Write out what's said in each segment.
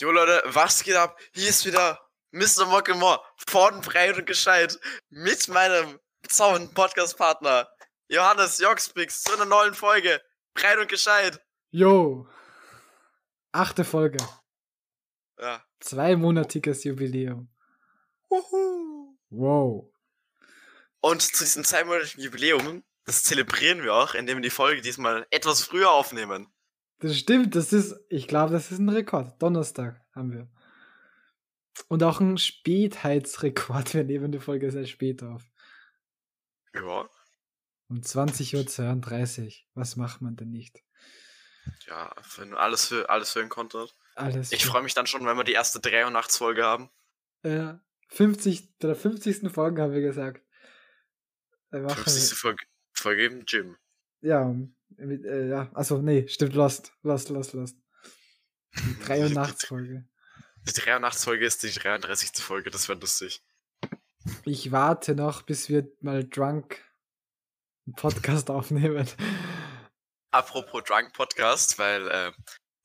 Jo Leute, was geht ab? Hier ist wieder Mr. Mockemore von Breit und Gescheit mit meinem bezaubernden Podcast-Partner Johannes Joxpix zu einer neuen Folge Breit und Gescheit. Jo. Achte Folge. Ja. Zweimonatiges Jubiläum. Uhu. Wow. Und zu diesem zweimonatigen Jubiläum, das zelebrieren wir auch, indem wir die Folge diesmal etwas früher aufnehmen. Das stimmt, das ist, ich glaube, das ist ein Rekord. Donnerstag haben wir. Und auch ein Spätheitsrekord. Wir nehmen die Folge sehr spät auf. Ja. Um 20.32 Uhr. Was macht man denn nicht? Ja, wenn alles für alles für den Content. Alles. Ich freue mich dann schon, wenn wir die erste 83-Folge haben. Äh, 50, bei der 50. Folge haben wir gesagt. Da machen 50. Folge, Folge im Gym. ja, mit, äh, ja, also nee, stimmt, Lost, Lost, Lost, Lost. Die 83. Folge. Die 83-Folge ist die 33. Folge, das wäre lustig. Ich warte noch, bis wir mal drunk einen Podcast aufnehmen. Apropos Drunk Podcast, weil äh,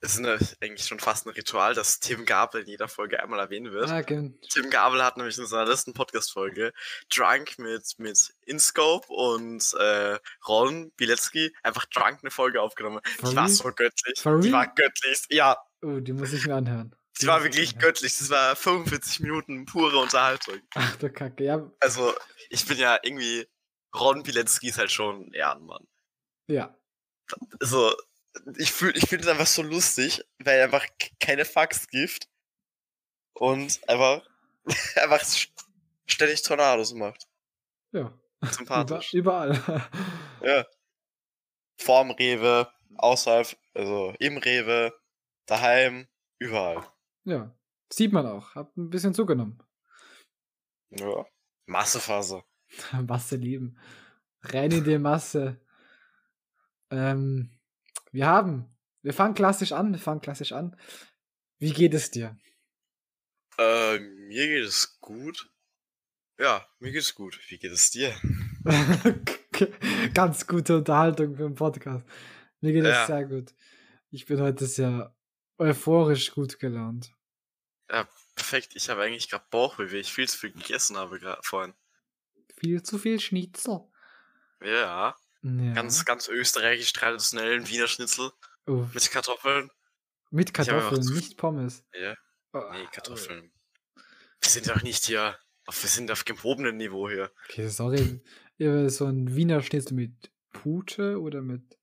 es ist eine, eigentlich schon fast ein Ritual, dass Tim Gabel in jeder Folge einmal erwähnt wird. Ah, gen- Tim Gabel hat nämlich in seiner letzten Podcast-Folge Drunk mit, mit InScope und äh, Ron Bilecki einfach Drunk eine Folge aufgenommen. For die war so göttlich. For die real? war göttlich. Ja, Oh, die muss ich mir anhören. die war wirklich göttlich. Das war 45 Minuten pure Unterhaltung. Ach du Kacke, ja. Also, ich bin ja irgendwie. Ron Bilecki ist halt schon ein Ehrenmann. Ja. Also, ich fühle ich find es einfach so lustig, weil er einfach keine Fax gibt und einfach, einfach st- ständig Tornados macht. Ja. Sympathisch. überall. Ja. Vorm Rewe, außerhalb, also im Rewe, daheim, überall. ja. Sieht man auch. Hab ein bisschen zugenommen. Ja. Massephase. Masse lieben. Rein in die Masse. Ähm, wir haben. Wir fangen klassisch an. Wir fangen klassisch an. Wie geht es dir? Äh, mir geht es gut. Ja, mir geht es gut. Wie geht es dir? Ganz gute Unterhaltung für den Podcast. Mir geht Ja. es sehr gut. Ich bin heute sehr euphorisch gut gelaunt. Ja, perfekt. Ich habe eigentlich gerade Bauchweh, weil ich viel zu viel gegessen habe gerade vorhin. Viel zu viel Schnitzel. Ja. Ja. Ganz, ganz österreichisch traditionellen Wiener Schnitzel Uff. mit Kartoffeln. Mit Kartoffeln, zu- nicht Pommes. Ja, Oh, nee, Kartoffeln. Wir sind doch nicht hier, wir sind auf gehobenen Niveau hier. Okay, sorry. So ein Wiener Schnitzel mit Pute oder mit.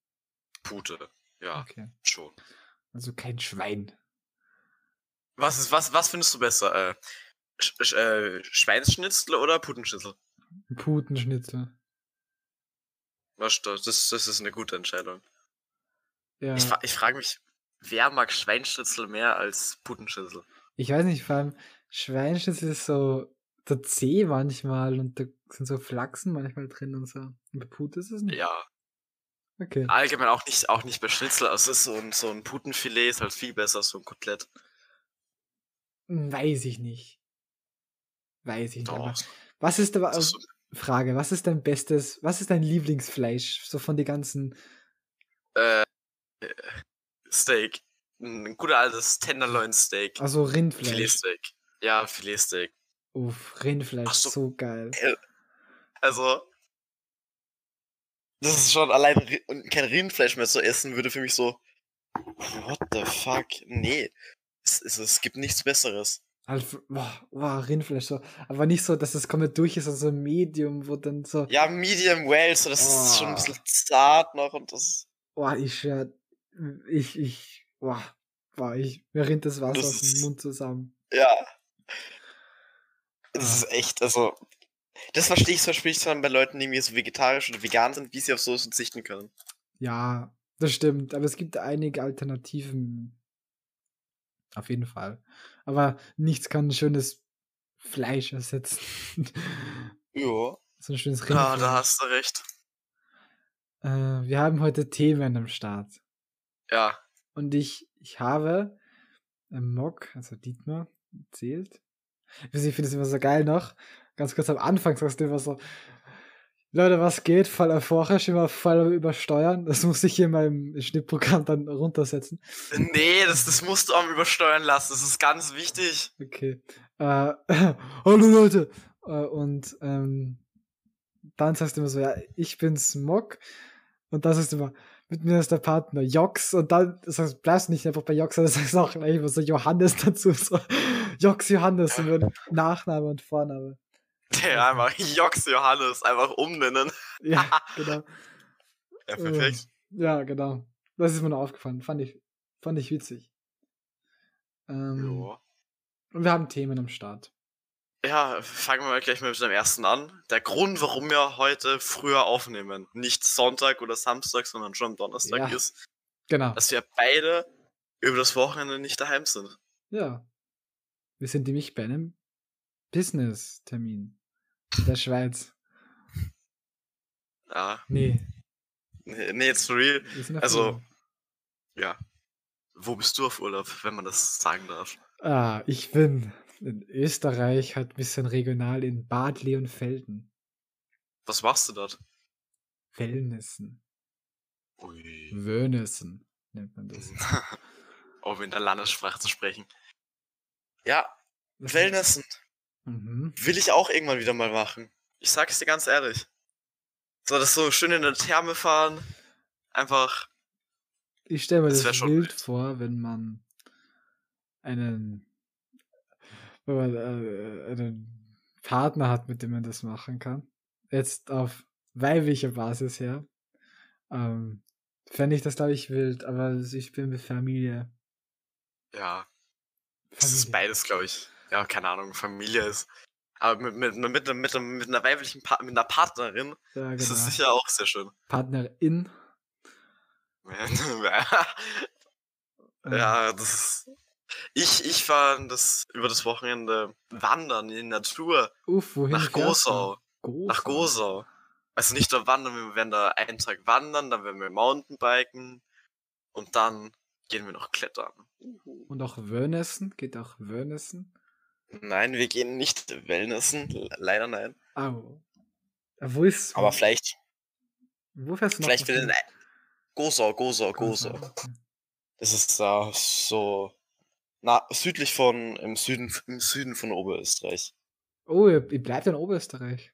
Pute. Ja, Okay. schon. Also kein Schwein. Was ist, was, was findest du besser? Äh, Sch äh, Schweinsschnitzel oder Putenschnitzel? Putenschnitzel. Was, das, das ist eine gute Entscheidung. Ja. Ich, ich frage mich, wer mag Schweinschnitzel mehr als Putenschnitzel? Ich weiß nicht, vor allem Schweinschnitzel ist so der Zeh manchmal und da sind so Flachsen manchmal drin und so. Und bei Pute ist es nicht. Ja, Okay. allgemein auch nicht, auch nicht bei Schnitzel. Also so ein, so ein Putenfilet ist halt viel besser als so ein Kotelett. Weiß ich nicht. Weiß ich nicht. Aber Doch. was ist aber ist so- Frage, was ist dein bestes, was ist dein Lieblingsfleisch? So von den ganzen. äh, äh, Steak. Ein guter altes Tenderloin Steak. Also Rindfleisch. Filetsteak. Ja, Filetsteak. Uff, Rindfleisch, so. so geil. Also, das ist schon allein und kein Rindfleisch mehr zu essen, würde für mich so. What the fuck? Nee. Es, es, es gibt nichts Besseres. Also, boah, boah, Rindfleisch so. Aber nicht so, dass es komplett durch ist, also Medium, wo dann so. Ja, Medium Well, so das ist schon ein Oh. bisschen zart noch und das. Boah, ich schwör, ich, ich, boah, boah, ich, mir rinnt das Wasser Das aus dem Mund zusammen. Ja. Das Ah. ist echt, also. Das verstehe ich zum Beispiel nicht bei Leuten, die mir so vegetarisch oder vegan sind, wie sie auf sowas verzichten können. Ja, das stimmt, aber es gibt einige Alternativen. Auf jeden Fall. Aber nichts kann ein schönes Fleisch ersetzen. Ja. so ein schönes Ah, Rindfleisch. da hast du recht. Äh, wir haben heute Themen am Start. Ja. Und ich, ich habe im Mock, also Dietmar, erzählt. Ich finde es immer so geil noch. Ganz kurz am Anfang sagst du immer so, Leute, was geht? Fall erforscht, immer voll übersteuern. Das muss ich hier in meinem Schnittprogramm dann runtersetzen. Nee, das, das musst du auch übersteuern lassen. Das ist ganz wichtig. Okay. Äh, hallo Leute. Äh, und ähm, dann sagst du immer so, ja, ich bin Smog. Und das ist immer, mit mir ist der Partner Jox. Und dann sagst, du, bleibst nicht einfach bei Jox, sondern sagst auch gleich immer so Johannes dazu. So, Jox Johannes, und Nachname und Vorname. Der einfach Jox Johannes einfach umnennen. Ja, genau. Ja, perfekt. Ja, genau. Das ist mir noch aufgefallen. Fand ich, fand ich witzig. Ähm, Jo. und wir haben Themen am Start. Ja, fangen wir mal gleich mal mit dem ersten an. Der Grund, warum wir heute früher aufnehmen, nicht Sonntag oder Samstag, sondern schon am Donnerstag Ja. ist, Genau. dass wir beide über das Wochenende nicht daheim sind. Ja. Wir sind nämlich bei einem Business-Termin in der Schweiz. Ja, Nee, nee, nee, it's real. Also-. Ja. Wo bist du auf Urlaub, wenn man das sagen darf? Ah, ich bin in Österreich, halt ein bisschen regional in Bad Leonfelden. Was machst du dort? Wellnessen. Ui. Wöhnessen nennt man das. um in der Landessprache zu sprechen. Ja, Was- Wellnessen Mhm. will ich auch irgendwann wieder mal machen. Ich sag's dir ganz ehrlich. So, das so schön in der Therme fahren. Einfach. Ich stelle mir Das das, schon wild vor, wenn man einen, wenn man, äh, einen Partner hat, mit dem man das machen kann. Jetzt auf weiblicher Basis her. Ähm, Fände ich das, glaube ich, wild, aber ich bin mit Familie. Ja, es ist Familie. beides, glaube ich. Ja, keine Ahnung, Familie ist. Aber mit, mit, mit, mit, mit, mit einer weiblichen pa mit einer Partnerin Ja, ist es genau. sicher auch sehr schön. Partnerin. ja, das ist. Ich, ich war das über das Wochenende wandern in die Natur. Uff, wohin nach? Gosau. Gosau. Nach Gosau. Also nicht nur wandern, wir werden da einen Tag wandern, dann werden wir Mountainbiken und dann gehen wir noch klettern. Und auch Wörnessen? Geht auch Wörnessen? Nein, wir gehen nicht Wellnessen, le- leider nein. Äh, Wo ist. Aber vielleicht, wo fährst du noch? vielleicht will? Gosau, Gosau, Gosau. Das ist da so na, südlich von, im Süden, im Süden von Oberösterreich. Oh, ihr, bleibt in Oberösterreich.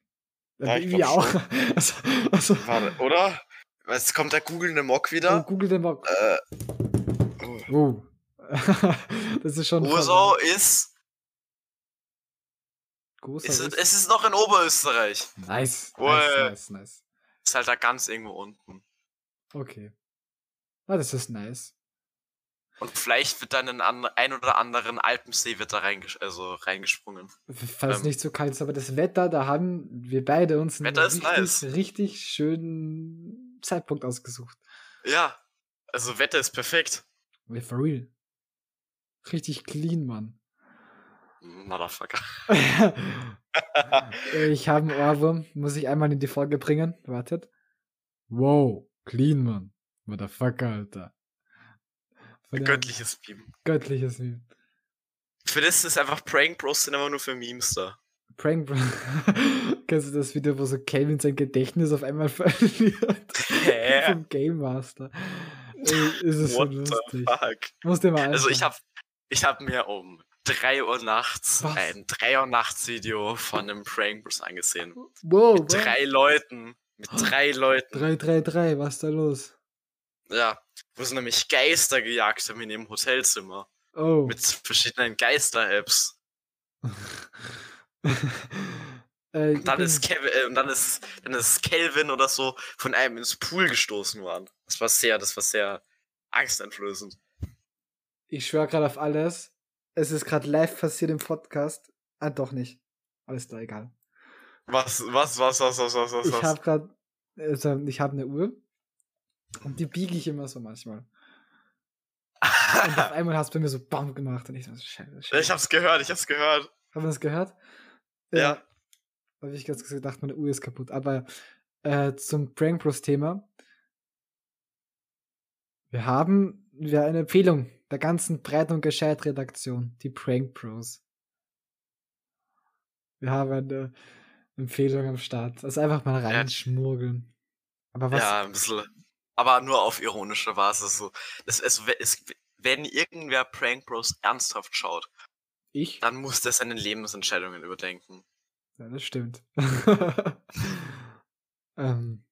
Ja, ich wir auch. Also, also, Warte, oder? Jetzt kommt der googelnde Mock oh, wieder. Google den mal. Äh, oh. Oh. das ist schon. Gosau verwandt. ist, Gosau ist, ist, es ist noch in Oberösterreich. Nice. Wohl. Nice, nice, nice. Ist halt da ganz irgendwo unten. Okay. Ah, das ist nice. Und vielleicht wird dann ein, ein oder anderen Alpensee wird da reinges also reingesprungen. Falls Ähm. nicht so kalt ist, aber das Wetter, da haben wir beide uns einen richtig, nice. richtig schönen Zeitpunkt ausgesucht. Ja, also Wetter ist perfekt. For real. Richtig clean, Mann. Motherfucker. ich habe einen Ohrwurm, muss ich einmal in die Folge bringen. Wartet. Wow, clean, Mann. Motherfucker, Alter. Der- Göttliches Meme. Göttliches Meme. Für das ist einfach Prank Bros sind immer nur für Memes da. Prank Bro. Kennst du das Video, wo so Calvin sein Gedächtnis auf einmal verliert? Hä? Vom Game Master. Ist es so What the lustig. fuck? Musst dir mal Also ich anschauen. hab, ich hab mir um 3 Uhr nachts Was? ein 3 Uhr nachts Video von einem Prank Bros angesehen. Wow, Mit was? drei Leuten. Mit drei Leuten. 333, was ist da los? Ja. Wo sie nämlich Geister gejagt haben in ihrem Hotelzimmer. Oh. Mit verschiedenen Geister-Apps. äh, Und dann ist Kevin, äh, und dann ist, dann ist Kelvin oder so von einem ins Pool gestoßen worden. Das war sehr, das war sehr angsteinflößend. Ich schwöre gerade auf alles. Es ist gerade live passiert im Podcast. Ah, doch nicht. Alles da egal. Was, was, was, was, was, was, was, Ich was? habe gerade, also ich habe eine Uhr und die biege ich immer so manchmal. Und auf einmal hast du bei mir so BAM gemacht und ich so, scheiße, scheiße. ich hab's gehört, ich hab's gehört. Haben wir das gehört? Ja. Habe ich ganz gedacht, meine Uhr ist kaputt. Aber äh, zum Prank Bros Thema. Wir haben wir eine Empfehlung der ganzen Breit- und Gescheit-Redaktion, die Prank Bros. Wir haben eine, Empfehlung am Start. Also einfach mal reinschmuggeln. Aber was? Ja, ein bisschen. Aber nur auf ironische Basis. So. Es, es, es, wenn irgendwer Prank Bros ernsthaft schaut, Ich? dann muss der seine Lebensentscheidungen überdenken. Ja, das stimmt. ähm,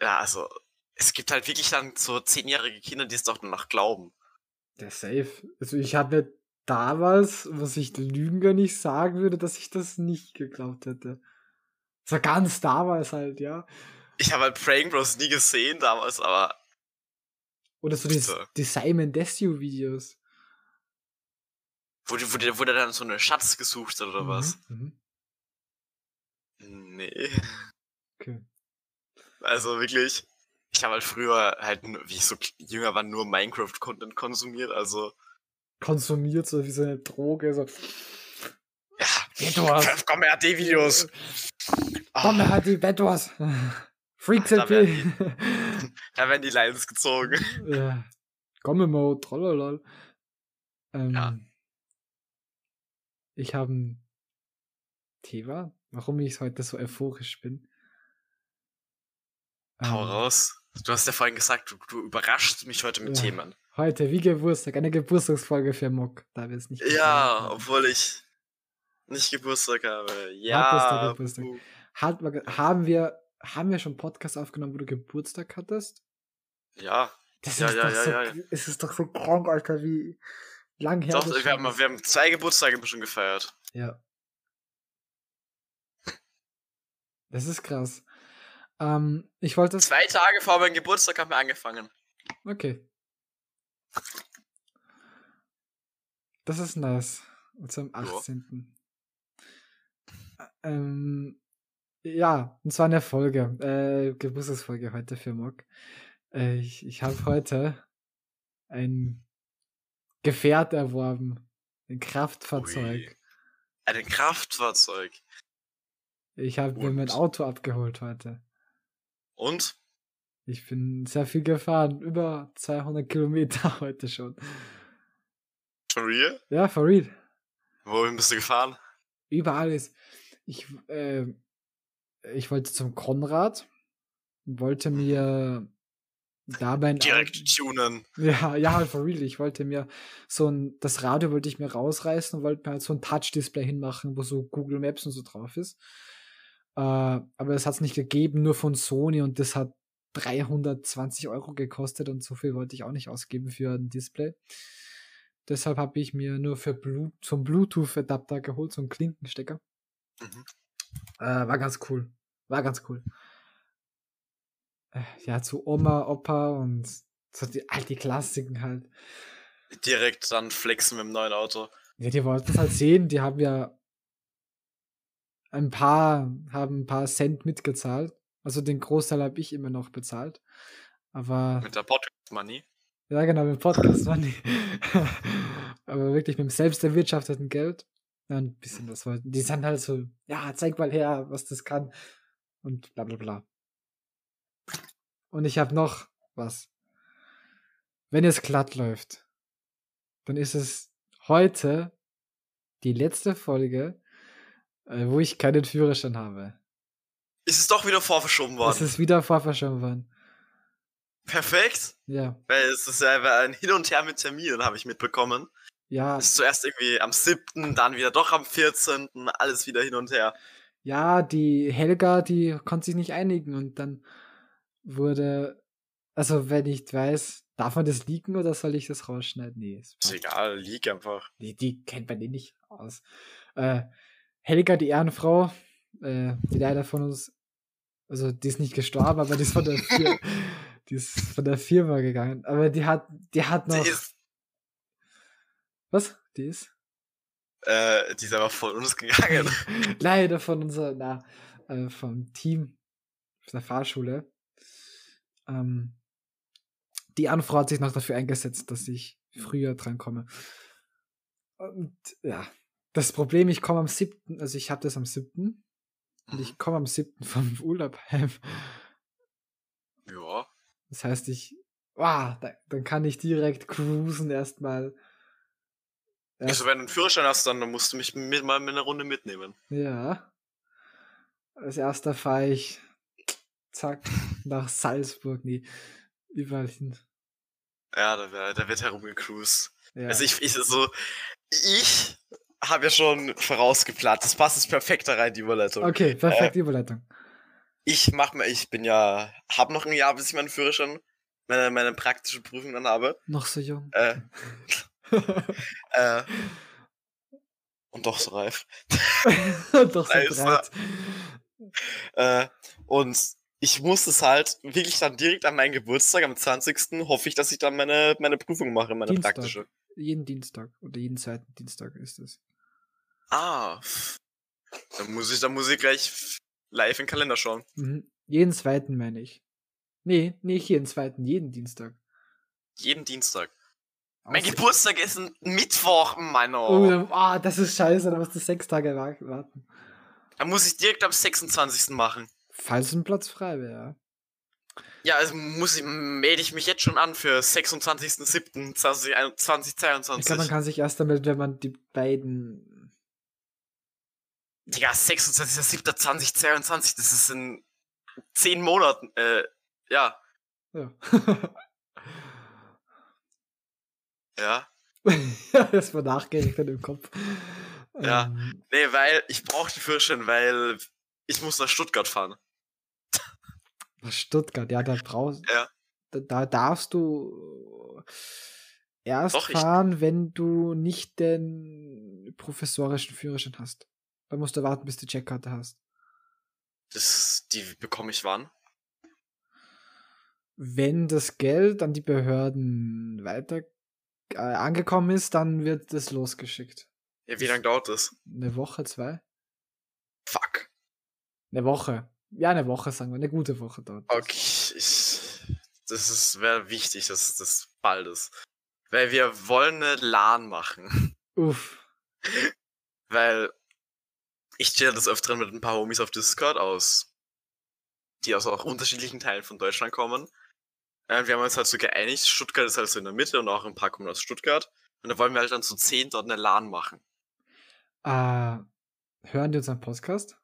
Ja, also, es gibt halt wirklich dann so zehnjährige Kinder, die es doch noch glauben. Der Safe. Also ich hatte damals, was ich Lügen gar nicht sagen würde, dass ich das nicht geglaubt hätte. So ganz damals halt, ja. Ich habe halt Prank Bros nie gesehen damals, aber Oder so die, die Simon Desue Videos. wo, wo, der, wo der dann so einen Schatz gesucht hat oder was? Mhm. Nee. Okay. Also wirklich, ich habe halt früher halt, wie ich so jünger war, nur Minecraft-Content konsumiert, also Konsumiert so wie so eine Droge. So. ja. Bedwars. Komm her, die Videos. Komm, Ah, halt die Bedwars. Freaks Da LP. da werden die Lines gezogen. ja. Komme Mode, trololol. Ähm, Ja. Ich habe ein Thema, warum ich heute so euphorisch bin. Hau Ähm, raus. Du hast ja vorhin gesagt, du, du überraschst mich heute mit Ja. Themen. Heute, wie Geburtstag, eine Geburtstagsfolge für Mock, da wir es nicht Ja, haben. obwohl ich nicht Geburtstag habe. Ja. Geburtstag? Hat, haben wir haben wir schon Podcast aufgenommen, wo du Geburtstag hattest? Ja. Das Ja, ist ja, doch ja, so, ja. es ist doch so krank, Alter, wie lang her Doch, wir haben, wir haben zwei Geburtstage schon gefeiert. Ja. Das ist krass. Ähm, ich wollte. Zwei Tage vor meinem Geburtstag haben wir angefangen. Okay. Das ist nice. Und zwar am Ja. 18. Ähm, ja, und zwar eine Folge, äh, Geburtstagsfolge heute für Mock. Äh, ich ich habe heute ein Gefährt erworben. Ein Kraftfahrzeug. Ui. Ein Kraftfahrzeug. Ich habe mir mein? Auto abgeholt heute. Und? Ich bin sehr viel gefahren, über 200 Kilometer heute schon. For real? Ja, for real. Wohin bist du gefahren? Überall ist. Ich, äh, ich wollte zum Konrad, wollte mir da mein Direkt tunen. Ja, ja, halt for real. Ich wollte mir so ein, das Radio wollte ich mir rausreißen und wollte mir halt so ein Touch-Display hinmachen, wo so Google Maps und so drauf ist. Äh, aber das hat es nicht gegeben, nur von Sony und das hat 320 Euro gekostet und so viel wollte ich auch nicht ausgeben für ein Display. Deshalb habe ich mir nur für Blu zum Bluetooth-Adapter geholt, so einen Klinkenstecker. Mhm. Äh, war ganz cool. War ganz cool. Äh, ja, zu Oma, Opa und so die alte Klassiken halt. Direkt dann flexen mit dem neuen Auto. Ja, die wollten es halt sehen, die haben ja ein paar, haben ein paar Cent mitgezahlt. Also den Großteil habe ich immer noch bezahlt. Aber Mit der Podcast Money. ja, genau, mit Podcast Money. Aber wirklich mit dem selbst erwirtschafteten Geld. Ja, ein bisschen was wollten. Die sind halt so, ja, zeig mal her, was das kann. Und bla bla bla. Und ich habe noch was. Wenn es glatt läuft, dann ist es heute die letzte Folge, wo ich keinen Führerschein habe. Ist es doch wieder vorverschoben Es worden. ist wieder vorverschoben worden. Perfekt. Ja. Weil es ist ja ein Hin und Her mit Terminen, habe ich mitbekommen. Ja, Es ist zuerst irgendwie am 7., dann wieder doch am 14., alles wieder hin und her. ja, die Helga, die konnte sich nicht einigen und dann wurde, also wenn ich weiß, darf man das leaken oder soll ich das rausschneiden? Nee, es Ist egal, lieg einfach. die, die kennt man eh nicht aus. Äh, Helga, die Ehrenfrau, äh, die leider von uns, also die ist nicht gestorben, aber die ist von der, Fir die ist von der Firma gegangen. Aber die hat, die hat noch. Die ist, was? Die ist? äh, die ist aber von uns gegangen. leider von unserer, na, äh, vom Team der Fahrschule. Ähm, die Anfrau hat sich noch dafür eingesetzt, dass ich früher drankomme. Und ja, das Problem, ich komme am 7., also ich habe das am 7. und ich komme am 7. vom Urlaub heim. ja. Das heißt, ich, wow, da, dann kann ich direkt cruisen erstmal. Also, wenn du einen Führerschein hast, dann musst du mich mit, mal mit einer Runde mitnehmen. Ja. Als erster fahre ich zack nach Salzburg, nee, überall hin. Ja, da, wär, da wird herumgecruised. Ja. Also ich, ich so, ich habe ja schon vorausgeplant. Das passt jetzt perfekt da rein, die Überleitung. okay, perfekte Überleitung. Ich mach mir, ich bin ja, hab noch ein Jahr, bis ich meinen Führerschein, meine, meine praktische Prüfung dann habe. Noch so jung. Äh, äh, und doch so reif. Doch so breit. Äh, und ich muss es halt wirklich dann direkt an meinen Geburtstag, am 20. hoffe ich, dass ich dann meine, meine Prüfung mache, meine Dienstag. praktische. Jeden Dienstag oder jeden zweiten Dienstag ist es. Ah. Dann muss ich, dann muss ich gleich live in den Kalender schauen. Mhm. Jeden zweiten meine ich. Nee, nicht jeden zweiten, jeden Dienstag. Jeden Dienstag. Mein Außer- Geburtstag ist ein Mittwoch, Mann. Oh, dann- ah, das ist scheiße, da musst du sechs Tage wa- warten. Dann muss ich direkt am 26. machen. Falls ein Platz frei wäre. Ja, also muss ich, melde ich mich jetzt schon an für 26.07.2022. Ich glaube, man kann sich erst damit, wenn man die beiden. Digga, 26.07.2022, das ist in 10 Monaten. Äh, ja, Ja. ja. das war nachgerechnet im Kopf. Ja. Ähm, Nee, weil ich brauche die Führerschein, weil ich muss nach Stuttgart fahren. nach Stuttgart, ja, da brauchst Ja. da, da darfst du erst Doch, fahren, wenn du nicht den professorischen Führerschein hast. Da musst du warten, bis du die Checkkarte hast. Das, die bekomme ich wann? Wenn das Geld an die Behörden weiter äh, angekommen ist, dann wird es losgeschickt. Ja, wie lange dauert das? Eine Woche, zwei? Fuck. Eine Woche. Ja, eine Woche, sagen wir. Eine gute Woche dort. Okay, ich, das ist wäre wichtig, dass das bald ist. Weil wir wollen eine LAN machen. Uff. Weil ich stehe das öfteren mit ein paar Homies auf Discord aus, die aus auch unterschiedlichen Teilen von Deutschland kommen. Äh, wir haben uns halt so geeinigt, Stuttgart ist halt so in der Mitte und auch ein paar kommen aus Stuttgart. Und da wollen wir halt dann zu zehn dort eine LAN machen. Äh, hören die unseren Podcast?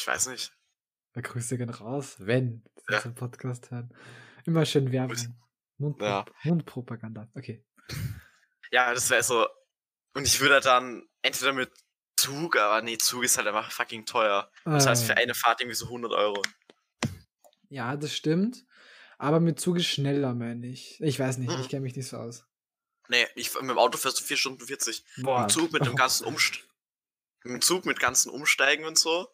Ich weiß nicht. Da Grüße gehen raus, wenn sie Ja. unseren Podcast hören. Immer schön. Werbung. Mundpro Ja. Mundpropaganda. Okay. Ja, das wäre so. Und ich würde dann entweder mit Zug, aber nee, Zug ist halt einfach fucking teuer. Das heißt für Äh, eine Fahrt irgendwie so 100 Euro. ja, das stimmt. Aber mit Zug ist schneller, meine ich. Ich weiß nicht, Mhm. ich kenne mich nicht so aus. Nee, ich, mit dem Auto fährst du 4 Stunden 40. Boah. Im Zug mit dem ganzen Umst Im Zug mit ganzen Umsteigen und so,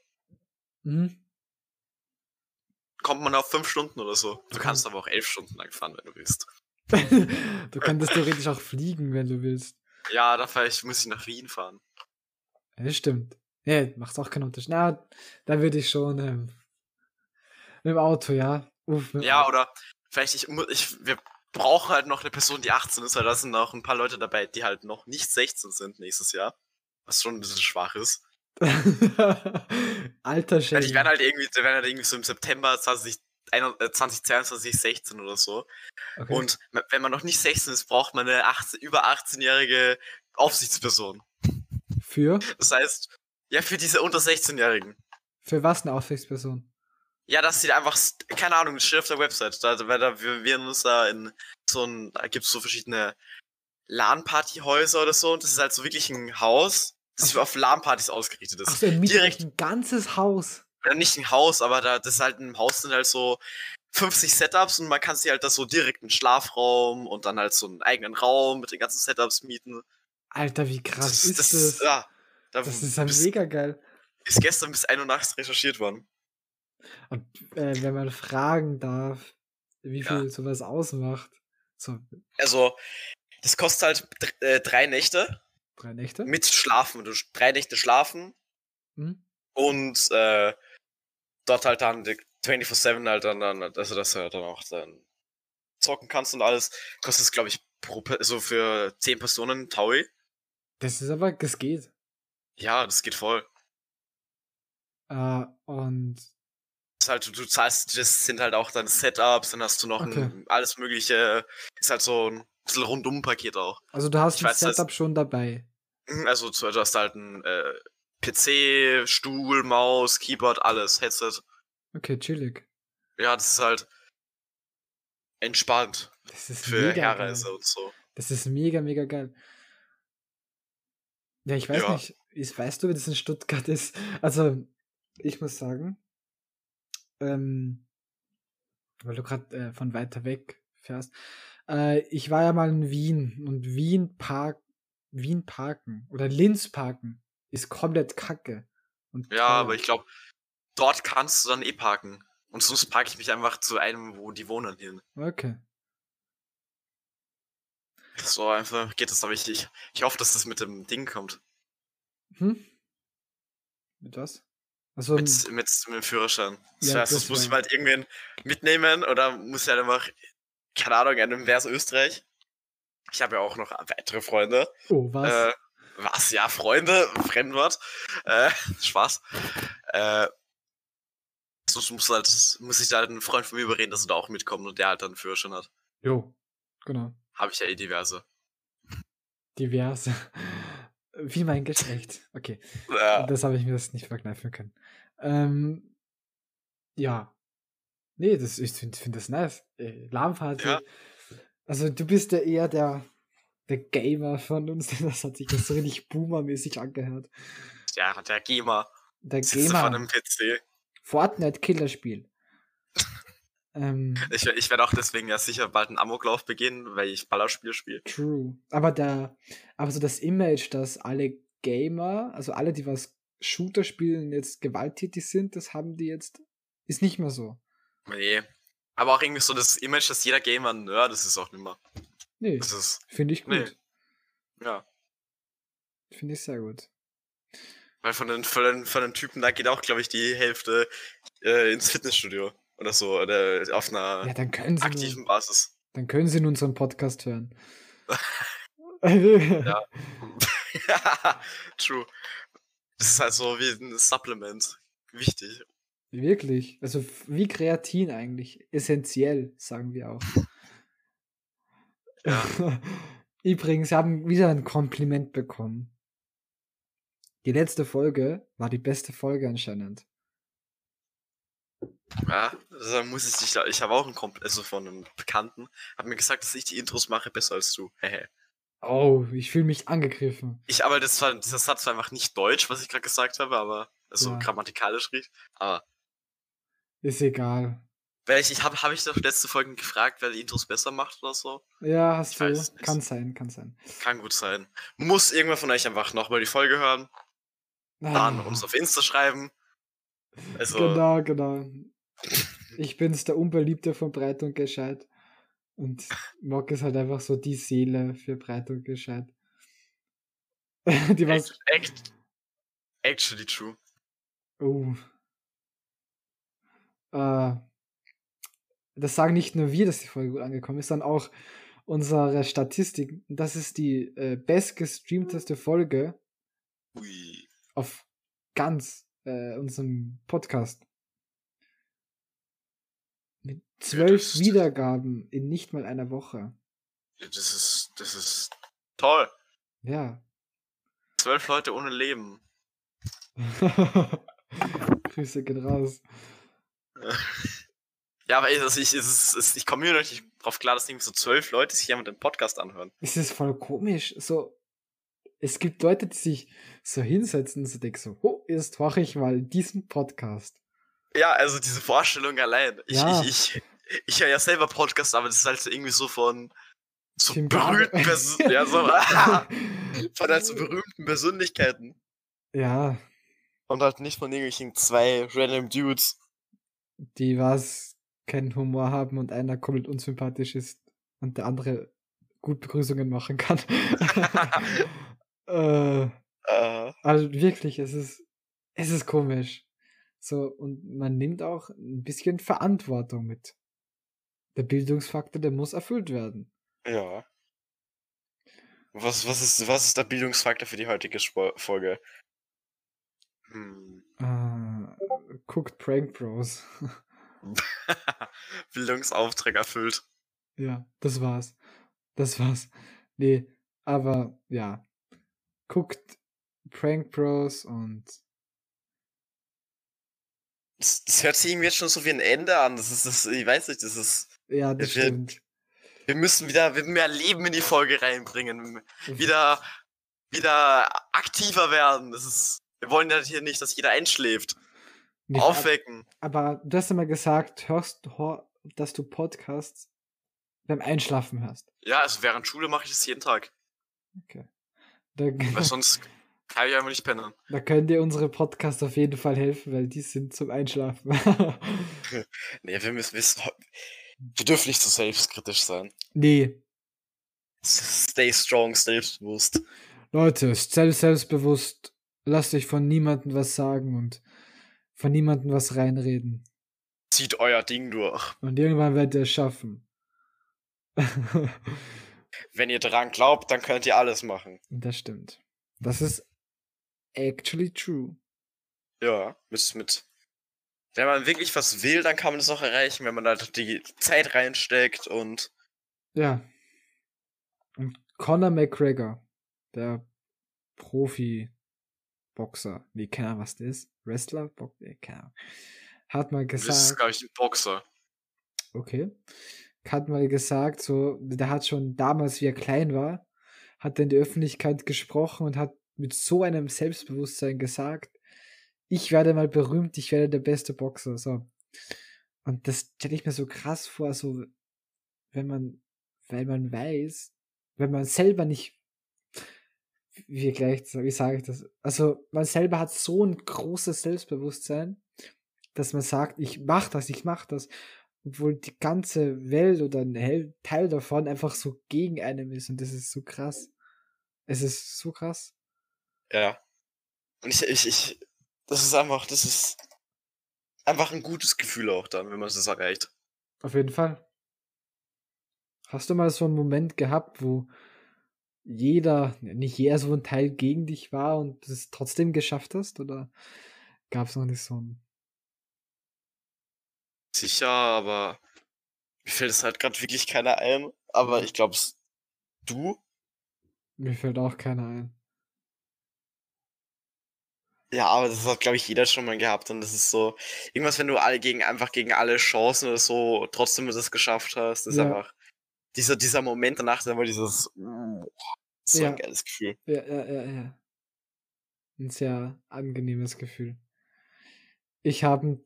Mhm. kommt man auf 5 Stunden oder so. Du kannst aber auch 11 Stunden lang fahren, wenn du willst. du könntest theoretisch auch fliegen, wenn du willst. Ja, da ich, muss ich nach Wien fahren. Ja, das stimmt. Nee, macht auch keinen Unterschied. Na, da würde ich schon ähm, mit dem Auto, ja. Dem Ja, Auto. oder vielleicht, ich, ich, wir brauchen halt noch eine Person, die 18 ist, weil da sind auch ein paar Leute dabei, die halt noch nicht 16 sind nächstes Jahr. Was schon ein bisschen schwach ist. Alter Schäden. die werden halt irgendwie, die werden halt irgendwie so im September 20, 2022 16 oder so. okay. Und wenn man noch nicht 16 ist, braucht man eine 18, über 18-jährige Aufsichtsperson. Für? Das heißt, ja, für diese unter 16-Jährigen. Für was eine Aufsichtsperson? Ja, dass sie da einfach, keine Ahnung, das steht auf der Website. Da, weil da, wir, wir uns da in so ein, da gibt's so verschiedene LAN-Party-Häuser oder so. Und das ist halt so wirklich ein Haus, das auf LAN-Partys ausgerichtet ist. Miet direkt- ein ganzes Haus. Ja, nicht ein Haus, aber da, das ist halt ein Haus sind halt so 50 Setups und man kann sich halt da so direkt einen Schlafraum und dann halt so einen eigenen Raum mit den ganzen Setups mieten. Alter, wie krass ist das? das, ja, da das ist ja bis, mega geil. ist gestern bis 1 Uhr nachts recherchiert worden. Und äh, wenn man fragen darf, wie Ja. viel sowas ausmacht. So, Also, das kostet halt äh, drei Nächte drei Nächte? mit Schlafen. Du drei Nächte schlafen Hm? und äh, dort halt dann die 24-7 halt dann, dann, also dass du halt dann auch dann zocken kannst und alles. Kostet es, glaube ich, pro, also für 10 Personen Taui. Das ist aber, das geht. Ja, das geht voll. Äh, und Das ist halt, du, du zahlst, das sind halt auch dann Setups, dann hast du noch Okay. ein, alles mögliche, ist halt so ein bisschen rundum Paket auch. also du hast Ich ein weiß, das- Setup schon dabei. Mhm, Also du hast halt ein äh, PC, Stuhl, Maus, Keyboard, alles, Headset. Okay, chillig. Ja, das ist halt entspannt Das ist für mega Herreise geil. und so. Das ist mega, mega geil. Ja, ich weiß Ja. nicht, ist, weißt du, wie das in Stuttgart ist? Also, ich muss sagen, ähm, weil du gerade äh, von weiter weg fährst, äh, ich war ja mal in Wien und Wien Park, Wien Parken oder Linz Parken ist komplett kacke. Und Ja, teuer. aber ich glaube, dort kannst du dann eh parken. Und sonst parke ich mich einfach zu einem, wo die wohnen, hin. Okay. So einfach geht das da richtig. Ich hoffe, dass das mit dem Ding kommt. Hm? Mit was? Also, Mit, mit, mit dem Führerschein. Das Ja, heißt, das muss ich wär- halt irgendwen mitnehmen oder muss ich halt einfach, keine Ahnung, einem wär's Österreich. Ich habe ja auch noch weitere Freunde. oh, was? Äh, was? Ja, Freunde, Fremdwort. Äh, Spaß. Äh, sonst muss halt, muss ich da halt einen Freund von mir überreden, dass er da auch mitkommt und der halt dann einen Führerschein hat. jo, genau. Habe ich ja eh diverse. Diverse. Wie mein Geschlecht. Okay. Ja. Das habe ich mir das nicht verkneifen können. Ähm, ja. Nee, das, ich finde find das nice. Äh, LAN-Party. Ja. Also du bist ja eher der, der Gamer von uns. Das hat sich jetzt so richtig boomermäßig angehört. Ja, der Gamer Der Gamer. einem PC. Fortnite-Killerspiel. Ähm, Ich, ich werde auch deswegen ja sicher bald einen Amoklauf beginnen, weil ich Ballerspiel spiele. True. Aber der, aber so das Image, dass alle Gamer, also alle, die was Shooter spielen, jetzt gewalttätig sind, das haben die jetzt, ist nicht mehr so. Nee. Aber auch irgendwie so das Image, dass jeder Gamer ein Nerd ist, ist auch nimmer. Nee, Das ist, finde ich gut. nee. ja. Finde ich sehr gut. Weil von den, von den, von den Typen, da geht auch, glaube ich, die Hälfte äh, ins Fitnessstudio. Oder so. Oder auf einer Ja, aktiven nun, Basis. dann können sie nun unseren Podcast hören. Ja. True. Das ist halt so wie ein Supplement. Wichtig. Wirklich. Also wie Kreatin eigentlich. Essentiell, sagen wir auch. Ja. Übrigens, wir haben wieder ein Kompliment bekommen. Die letzte Folge war die beste Folge anscheinend. Ja, also muss ich dich da. Ich habe auch einen Kompl also von einem Bekannten, hat mir gesagt, dass ich die Intros mache besser als du. Hehe. Oh, ich fühle mich angegriffen. ich, aber das war, dieser Satz war einfach nicht deutsch, was ich gerade gesagt habe, aber also Ja. grammatikalisch richtig. Aber Ist egal. weil ich, habe habe ich doch letzte Folgen gefragt, wer die Intros besser macht oder so. Ja, hast Ich du. es nicht. Kann sein, kann sein. Kann gut sein. Muss irgendwer von euch einfach nochmal die Folge hören, dann Ah, uns auf Insta schreiben. Also, Genau, genau. Ich bin's der Unbeliebte von Breit und Gescheit. Und Mock ist halt einfach so die Seele für Breit und Gescheit. die was. act, act, actually true. Oh. Äh, das sagen nicht nur wir, dass die Folge gut angekommen ist, sondern auch unsere Statistik. Das ist die äh, bestgestreamteste Folge Ui. auf ganz äh, unserem Podcast. Mit zwölf das- Wiedergaben in nicht mal einer Woche. Das ist, das ist toll. Ja. Zwölf Leute ohne Leben. Grüße gehen raus. Ja, aber also ich, es ist, es, ich komme mir noch nicht drauf klar, dass irgendwie so zwölf Leute sich jemand den Podcast anhören. Es ist voll komisch. So, es gibt Leute, die sich so hinsetzen und so denken so, oh, jetzt mache ich mal diesen Podcast. Ja, also diese Vorstellung allein. Ich, Ja. ich, ich, ich höre ja selber Podcast, aber das ist halt so irgendwie so von so Tim berühmten Persön ja, so, von halt so berühmten Persönlichkeiten. ja, Und halt nicht von irgendwelchen zwei random Dudes. die was keinen Humor haben und einer komplett unsympathisch ist und der andere gut Begrüßungen machen kann. äh, Äh, also wirklich, es ist, es ist komisch. So, und man nimmt auch ein bisschen Verantwortung mit. Der Bildungsfaktor, der muss erfüllt werden. ja. Was, was, ist, was ist der Bildungsfaktor für die heutige Spo Folge? Hm. Äh, guckt Prank Bros. Bildungsauftrag erfüllt. ja, das war's. Das war's. Nee, aber ja. Guckt Prank Bros und Das, hört sich irgendwie jetzt schon so wie ein Ende an. Das ist, das, ich weiß nicht, das ist. ja, das Wir- stimmt. Wir müssen wieder mehr Leben in die Folge reinbringen. Wieder, wieder aktiver werden. Das ist. Wir wollen ja hier nicht, dass jeder einschläft. Nicht ab- Aufwecken. Aber du hast ja mal gesagt, hörst, hör, dass du Podcasts beim Einschlafen hörst. Ja, also während Schule mache ich das jeden Tag. Okay. Da, Weil sonst kann ich einfach nicht pennen. da können dir unsere Podcasts auf jeden Fall helfen, weil die sind zum Einschlafen. Nee, wir müssen. Wir, wir dürfen nicht so selbstkritisch sein. nee, Stay strong, selbstbewusst. Leute, sei selbstbewusst. Lasst euch von niemandem was sagen und von niemandem was reinreden. Zieht euer Ding durch. Und irgendwann werdet ihr es schaffen. Wenn ihr dran glaubt, dann könnt ihr alles machen. das stimmt. Das ist actually true. Ja, mit, mit. Wenn man wirklich was will, dann kann man das auch erreichen, wenn man da die Zeit reinsteckt und. Ja. Und Conor McGregor, der Profi-Boxer, wie keine Ahnung, was das ist, Wrestler, Box, nee, keine Ahnung, hat mal Das ist, gesagt, glaube ich, ein Boxer. okay, hat mal gesagt, so, der hat schon damals, wie er klein war, hat er in der Öffentlichkeit gesprochen und hat mit so einem Selbstbewusstsein gesagt, ich werde mal berühmt, ich werde der beste Boxer, so. Und das stelle ich mir so krass vor, so, wenn man, weil man weiß, wenn man selber nicht, wie gleich, wie sage ich das? Also, man selber hat so ein großes Selbstbewusstsein, dass man sagt, ich mach das, ich mach das, obwohl die ganze Welt oder ein Teil davon einfach so gegen einem ist und das ist so krass. Es ist so krass. Ja. Und ich, ich, ich. Das ist einfach, das ist. Einfach ein gutes Gefühl auch dann, wenn man das erreicht. Auf jeden Fall. Hast du mal so einen Moment gehabt, wo jeder, nicht jeder so ein Teil gegen dich war und du es trotzdem geschafft hast? Oder gab es noch nicht so einen? Sicher, aber. Mir fällt es halt gerade wirklich keiner ein. Aber ich glaube, du? Mir fällt auch keiner ein. Ja, aber das hat, glaube ich, jeder schon mal gehabt. Und das ist so, irgendwas, wenn du alle gegen, einfach gegen alle Chancen oder so trotzdem das geschafft hast, ist Ja. einfach, dieser, dieser Moment danach ist einfach dieses, uh, so Ja. ein geiles Gefühl. Ja, ja, ja, ja. Ein sehr angenehmes Gefühl. Ich habe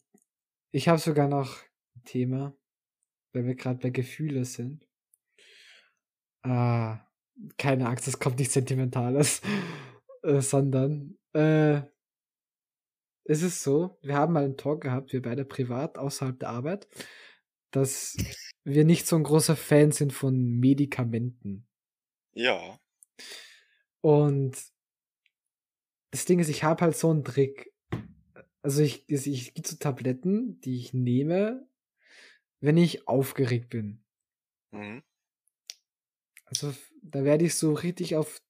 ich hab sogar noch ein Thema, weil wir gerade bei Gefühle sind. Ah, keine Angst, es kommt nicht Sentimentales, äh, sondern äh, es ist so, wir haben mal einen Talk gehabt, wir beide privat, außerhalb der Arbeit, dass wir nicht so ein großer Fan sind von Medikamenten. Ja. Und das Ding ist, ich habe halt so einen Trick. Also ich, ich, ich gibt so Tabletten, die ich nehme, wenn ich aufgeregt bin. Mhm. Also da werde ich so richtig auf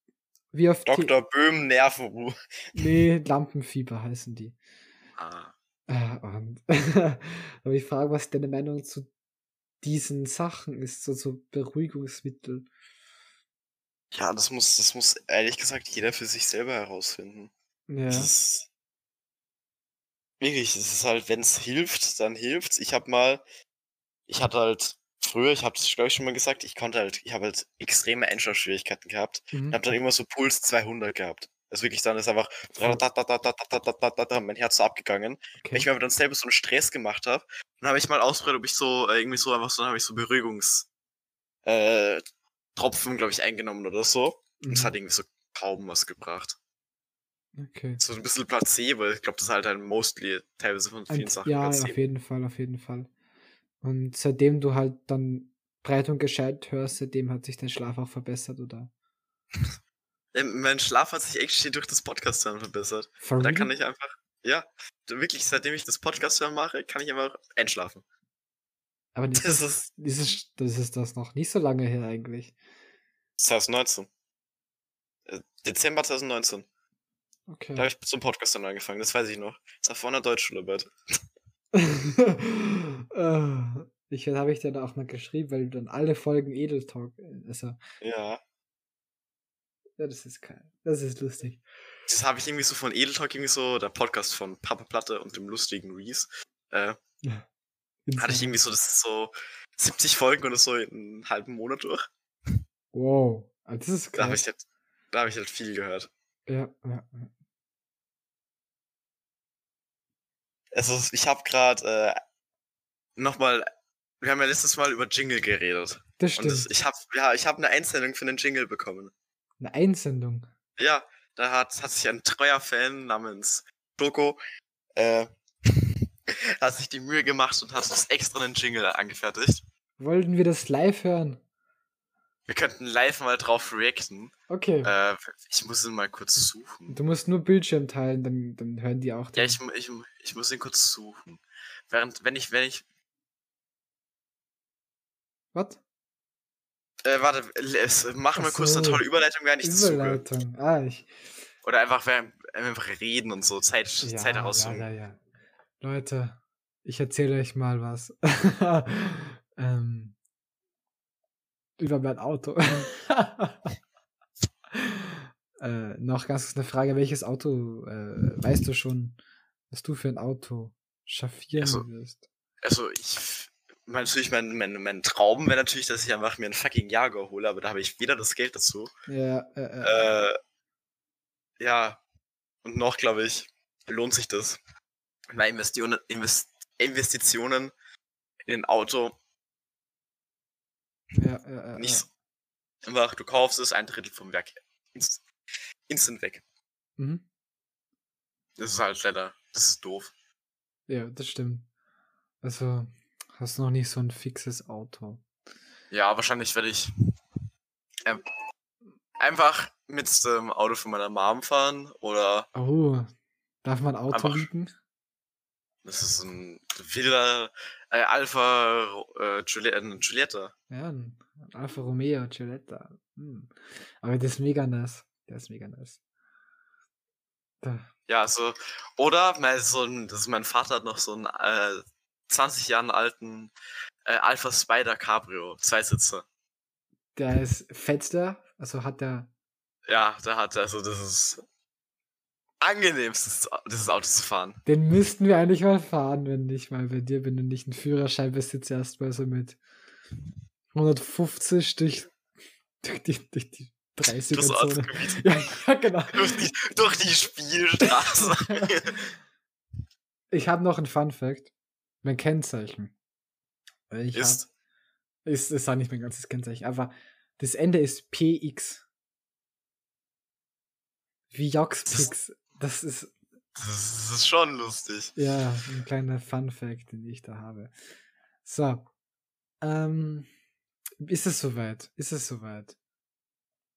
wie auf T- Dr. Böhm Nervenruhe. Nee, Lampenfieber heißen die. Ah. Ah, Und aber ich frage, was deine Meinung zu diesen Sachen ist, so, so Beruhigungsmittel. Ja, das muss, das muss ehrlich gesagt jeder für sich selber herausfinden. Ja. Das ist wirklich, es ist halt, wenn es hilft, dann hilft's. Ich habe mal, ich hatte halt früher, ich habe das glaube ich schon mal gesagt, ich konnte halt, ich habe halt extreme Einschlafschwierigkeiten gehabt Mhm. und habe dann immer so Puls 200 gehabt. Also wirklich dann ist einfach mein Herz so abgegangen. Wenn Okay. ich mir aber dann selber so einen Stress gemacht habe, dann habe ich mal ausprobiert, ob ich so äh, irgendwie so einfach so, dann habe ich so Beruhigungs äh, Tropfen, glaube ich, eingenommen oder so. Und es Mhm. hat irgendwie so kaum was gebracht. Okay. So ein bisschen Placebo. Ich glaube, das ist halt ein mostly teilweise von vielen Und, Sachen ja, Placebo. auf jeden Fall, auf jeden Fall. Und seitdem du halt dann breit und gescheit hörst, seitdem hat sich dein Schlaf auch verbessert, oder? Ähm, Mein Schlaf hat sich echt durch das Podcast hören verbessert. For Da kann ich einfach, ja, wirklich, seitdem ich das Podcast hören mache, kann ich einfach einschlafen. Aber das Das ist, das ist, das ist das noch nicht so lange her eigentlich. 2019. Äh, Dezember 2019. Da habe Okay. ich zum Podcast dann angefangen, das weiß ich noch. Das war vor einer Deutschschularbeit. Äh, ich habe ich dann auch mal geschrieben, weil du dann alle Folgen Edel Talk, äh, also, Ja. ja, das ist geil. Das ist lustig. das habe ich irgendwie so von Edeltalk, irgendwie so, der Podcast von Papa Platte und dem lustigen Reese. Äh, hatte ich irgendwie so, das ist so 70 Folgen oder so in einem halben Monat durch. Wow, ah, das ist Da habe ich, halt, da hab ich halt viel gehört. Ja, ja, ja. Also ich habe gerade äh, nochmal, wir haben ja letztes Mal über Jingle geredet. Das stimmt. das, ich habe ja, ich habe eine Einsendung für den Jingle bekommen. Eine Einsendung. Ja, da hat, hat sich ein treuer Fan namens Doko äh, hat sich die Mühe gemacht und hat uns extra einen Jingle angefertigt. Wollten wir das live hören? Wir könnten live mal drauf reacten. Okay. Äh, ich muss ihn mal kurz suchen. Du musst nur Bildschirm teilen, dann, dann hören die auch. Ja, den. ich, mu- ich, mu- ich muss ihn kurz suchen. Während, wenn ich, wenn ich, Was? äh, warte, es, machen wir Ach kurz eine so. tolle Überleitung, während ich. Überleitung. Ah, ich. Oder einfach, während, einfach reden und so, Zeit, Ja, Zeit ja, heraussuchen. ja, ja. Leute, ich erzähle euch mal was. ähm, über mein Auto. äh, noch ganz kurz eine Frage: Welches Auto äh, weißt du schon, was du für ein Auto schaffieren Also, wirst? Also, ich, natürlich, mein, mein, mein Traum wäre natürlich, dass ich einfach mir einen fucking Jaguar hole, aber da habe ich weder das Geld dazu, Ja, äh, äh, ja, und noch, glaube ich, lohnt sich das. Weil Investitionen, Invest, Investitionen in ein Auto ja, ja, ja, nicht ja. so. Einfach, du kaufst es, ein Drittel vom Werk. Inst, instant weg. Mhm. Das ist halt leider, das ist doof. ja, das stimmt. Also, hast noch nicht so ein fixes Auto. Ja, wahrscheinlich werde ich ähm, einfach mit dem Auto von meiner Mom fahren oder Oh, darf man Auto Einfach- liegen? das ist ein Villa äh, Alpha äh, Giulietta, äh, Giulietta. Ja, ein ein Alfa Romeo Giulietta. Hm. Aber der ist mega nice. Der ist mega nice. Da. Ja, also oder mal so ein, das ist mein Vater hat noch so einen äh, 20 Jahren alten äh, Alpha Spider Cabrio, Zweisitzer. Der ist fettster, also hat der. Ja, da hat er, also das ist angenehmstes dieses Auto zu fahren. Den müssten wir eigentlich mal fahren, wenn ich mal bei dir bin und nicht einen Führerschein besitze, erstmal so mit 150 durch, durch die, durch die Das 30er-Zone. Ortsgebiet. Ja, ja, genau. durch, die, durch die Spielstraße. Ich habe noch ein Fun Fact. Mein Kennzeichen. Ich hab- ist. Ist, ist auch nicht mein ganzes Kennzeichen, aber das Ende ist PX. Wie Joxpix. Das ist, Das ist, das ist schon lustig. ja, ein kleiner Fun Fact, den ich da habe. So. Ähm, ist es soweit? Ist es soweit?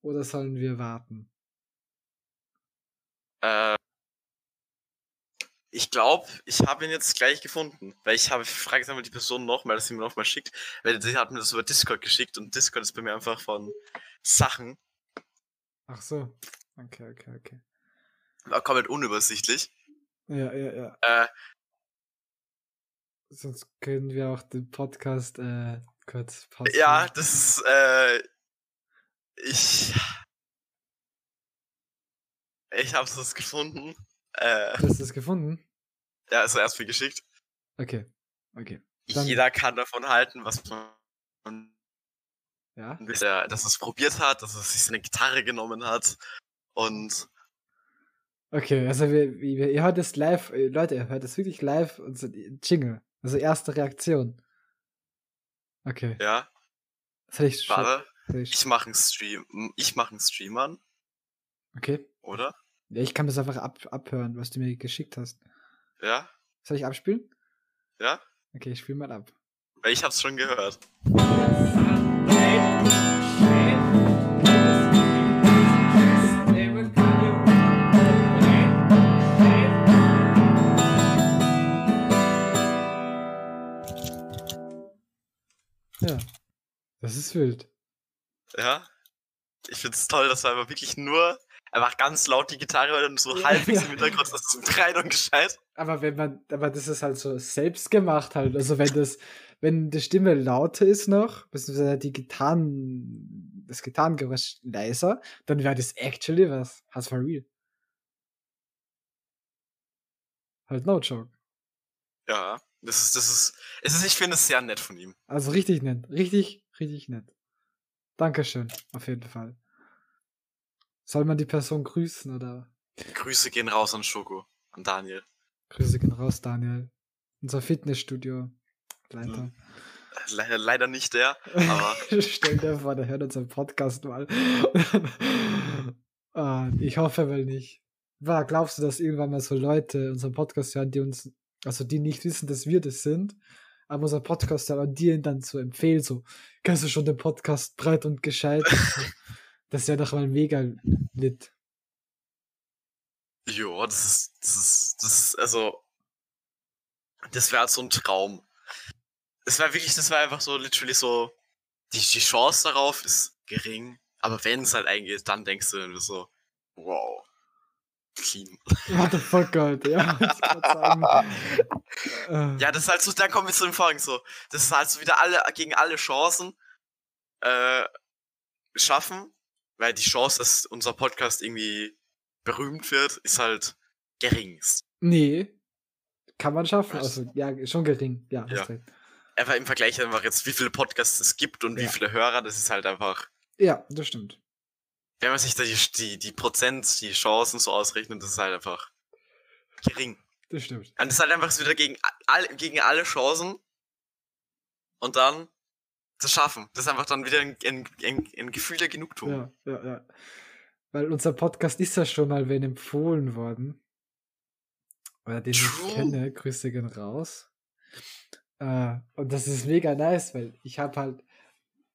Oder sollen wir warten? Äh, ich glaube, ich habe ihn jetzt gleich gefunden. Weil ich habe, ich frage jetzt einmal die Person nochmal, dass sie mir nochmal schickt. Weil sie hat mir das über Discord geschickt und Discord ist bei mir einfach von Sachen Ach so. Okay, okay, okay. war komplett unübersichtlich. Ja, ja, ja. Äh, Sonst können wir auch den Podcast äh, kurz pausieren. ja, das ist, äh, ich, ich habe es gefunden. Äh, Hast du es gefunden? ja, ist erst mir geschickt. Okay. Okay. Dann- Jeder kann davon halten, was man Ja. dass er, dass es probiert hat, dass er sich seine Gitarre genommen hat und Okay, also wir, wir, ihr hört es live, äh, Leute, ihr hört es wirklich live und so Jingle. Also erste Reaktion. Okay. ja, Soll ich schon- warte, ich, ich mache einen Stream, ich mache einen Stream an, Okay. oder? Ja, ich kann das einfach ab, abhören, was du mir geschickt hast. Ja, Soll ich abspielen? ja, Okay, ich spiele mal ab. ich hab's schon gehört. Ja. Das ist wild. Ja, ich find's toll, dass er aber wirklich nur einfach ganz laut die Gitarre hört und so Ja, halbwegs ja. im Hintergrund, das ist breit und gescheit. Aber wenn man, aber das ist halt so selbst gemacht halt. Also wenn das, wenn die Stimme lauter ist noch, beziehungsweise die Gitarren, das Gitarrengeräusch leiser, dann wäre das actually was. Has for real. Halt no joke. Ja, das ist, das ist, es ist, ich finde es sehr nett von ihm. Also richtig nett. Richtig, richtig nett. Dankeschön, auf jeden Fall. Soll man die Person grüßen oder? Grüße gehen raus an Schoko, an Daniel. Grüße gehen raus, Daniel. Unser Fitnessstudio. Leider, leider nicht der, aber Stell dir vor, der hört unseren Podcast mal. ah, ich hoffe mal nicht. War, glaubst du, dass irgendwann mal so Leute unseren Podcast hören, die uns, also die nicht wissen, dass wir das sind, aber unseren Podcast hören und dir ihn dann so empfehlen, so, kennst du schon den Podcast breit und gescheit? das wäre doch mal mega lit. jo, das ist, das ist, das ist, also, das wäre halt so ein Traum. Das war wirklich, das war einfach so, literally so, die, die Chance darauf ist gering, aber wenn es halt eingeht, dann denkst du so, wow, clean. What the fuck, Alter? Ja. Äh, Ja, das ist halt so, dann kommen wir zu dem Folgen so. Das ist halt so wieder alle gegen alle Chancen äh, schaffen, weil die Chance, dass unser Podcast irgendwie berühmt wird, ist halt geringst. Nee. Kann man schaffen. Was? Also, ja, schon gering. Ja, Ja. Einfach im Vergleich einfach jetzt, wie viele Podcasts es gibt und wie Ja. viele Hörer, das ist halt einfach, Ja, das stimmt. wenn man sich da die, die, die Prozent, die Chancen so ausrechnet, das ist halt einfach gering. Das stimmt. Und das ist halt einfach wieder gegen, all, gegen alle Chancen und dann das schaffen. Das ist einfach dann wieder ein, ein, ein, ein Gefühl der Genugtuung. Ja, ja, ja. Weil unser Podcast ist ja schon mal wen empfohlen worden. Oder den True. ich kenne. Grüße gehen raus. Äh, und das ist mega nice, weil ich habe halt,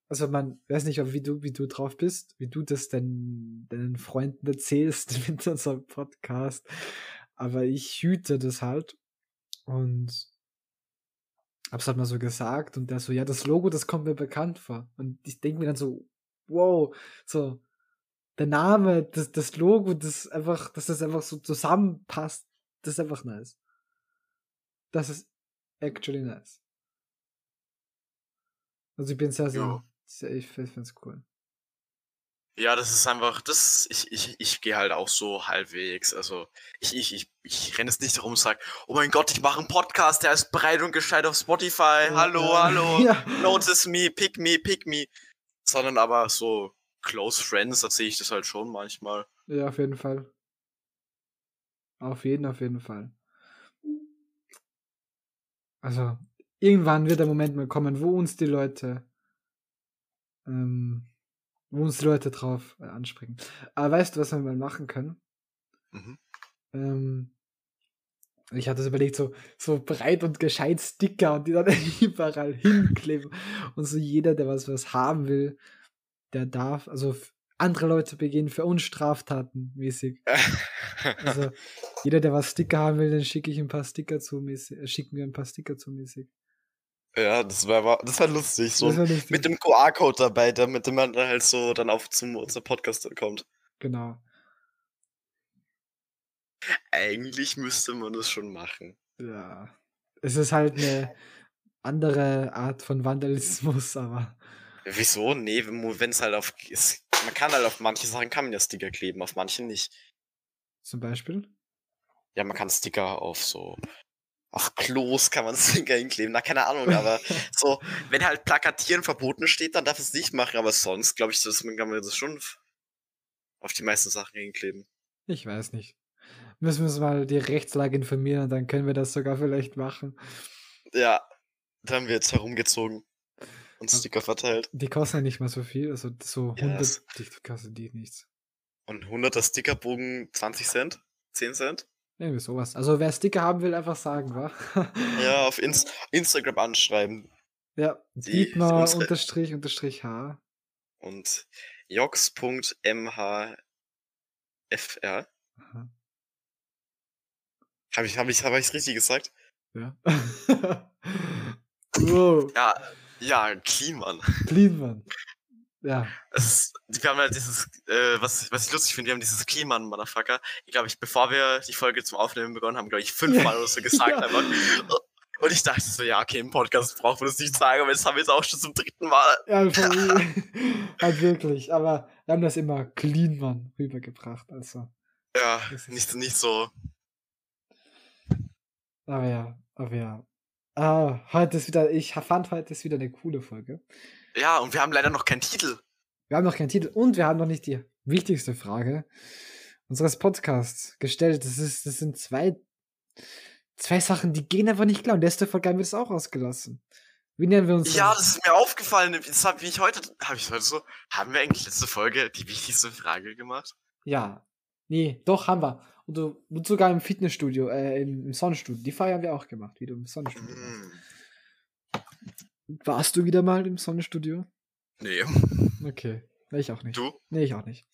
also man weiß nicht, ob wie du, wie du drauf bist, wie du das denn deinen Freunden erzählst mit unserem Podcast. Aber ich hüte das halt und hab's halt mal so gesagt und der so, ja, das Logo, das kommt mir bekannt vor. Und ich denke mir dann so, wow, so, der Name, das, das Logo, das einfach, dass das einfach so zusammenpasst, das ist einfach nice. Das ist actually nice. Also ich bin sehr, sehr, Jo. sehr ich find's cool. Ja, das ist einfach, das, ich, ich, ich gehe halt auch so halbwegs. Also, ich, ich, ich, ich renne jetzt nicht darum und sage, oh mein Gott, ich mache einen Podcast, der ist breit und gescheit auf Spotify. hallo, Ja, hallo. Ja. Notice me, pick me, pick me. Sondern aber so close friends, da sehe ich das halt schon manchmal. ja, auf jeden Fall. Auf jeden, auf jeden Fall. Also, irgendwann wird der Moment mal kommen, wo uns die Leute, ähm, wo uns Leute drauf äh, anspringen. Aber weißt du, was wir mal machen können? Mhm. Ähm, ich hatte es überlegt, so, so breit und gescheit Sticker und die dann überall hinkleben. Und so jeder, der was, was haben will, der darf, also andere Leute begehen für uns Straftaten mäßig. Also jeder, der was Sticker haben will, dann schicke ich ein paar Sticker zu mäßig, äh, schicken wir ein paar Sticker zu mäßig. Ja, das war, das war lustig. So wär lustig. mit dem QR-Code dabei, damit man dann halt so dann auf zum unser Podcast kommt. Genau. Eigentlich müsste man das schon machen. Ja. Es ist halt eine andere Art von Vandalismus, aber Wieso? Nee, wenn es halt auf. Es, man kann halt auf manche Sachen kann man ja Sticker kleben, auf manche nicht. zum Beispiel. Ja, man kann Sticker auf so. Auf Klos kann man Sticker hinkleben, na keine Ahnung, aber so, wenn halt Plakatieren verboten steht, dann darf es nicht machen, aber sonst glaube ich, das, man kann man das schon auf die meisten Sachen hinkleben. Ich weiß nicht. Müssen wir uns mal die Rechtslage informieren dann können wir das sogar vielleicht machen. Ja, da haben wir jetzt herumgezogen und. Sticker verteilt. Die kosten ja nicht mal so viel, also so Ja, 100, es- die kosten die nichts. Und 100er Stickerbogen 20 Cent? 10 Cent? Irgendwie sowas. Also wer Sticker haben will, einfach sagen, wa? Ja, auf Inst Instagram anschreiben. ja, Die- Dietmar unterstrich unterstrich H. Und jox.mhfr. Habe ich, hab ich, hab ich's richtig gesagt? Ja. wow, Ja, ja, clean, Mann. clean, Mann. Ja, ist, wir haben ja dieses, äh, was, was ich lustig finde, wir haben dieses Mann, Motherfucker. Ich glaube, ich, bevor wir die Folge zum Aufnehmen begonnen haben, glaube ich, fünfmal oder so gesagt Ja. einfach. Und ich dachte so, ja, okay, im Podcast braucht man das nicht sagen, aber das haben wir jetzt auch schon zum dritten Mal. ja halt wirklich. Aber wir haben das immer clean, Mann, rübergebracht. Also, Ja, nicht, nicht so. Aber ja, aber ja. Ah, heute ist wieder, ich fand heute ist wieder eine coole Folge. Ja, und wir haben leider noch keinen Titel. Wir haben noch keinen Titel und wir haben noch nicht die wichtigste Frage unseres Podcasts gestellt. Das, ist, das sind zwei, zwei Sachen, die gehen einfach nicht klar. Und letzte Folge haben wir das auch ausgelassen. Wie nennen wir uns? Ja, das ist mir aufgefallen. Das hab, wie ich heute, habe ich heute so, haben wir eigentlich letzte Folge die wichtigste Frage gemacht? Ja. Nee, doch, haben wir. Und, und sogar im Fitnessstudio, äh, im, im Sonnenstudio. Die Frage haben wir auch gemacht, wie du im Sonnenstudio Mm, warst. Du wieder mal im Sonnenstudio? nee. Okay. Ich auch nicht. Du? Nee, ich auch nicht.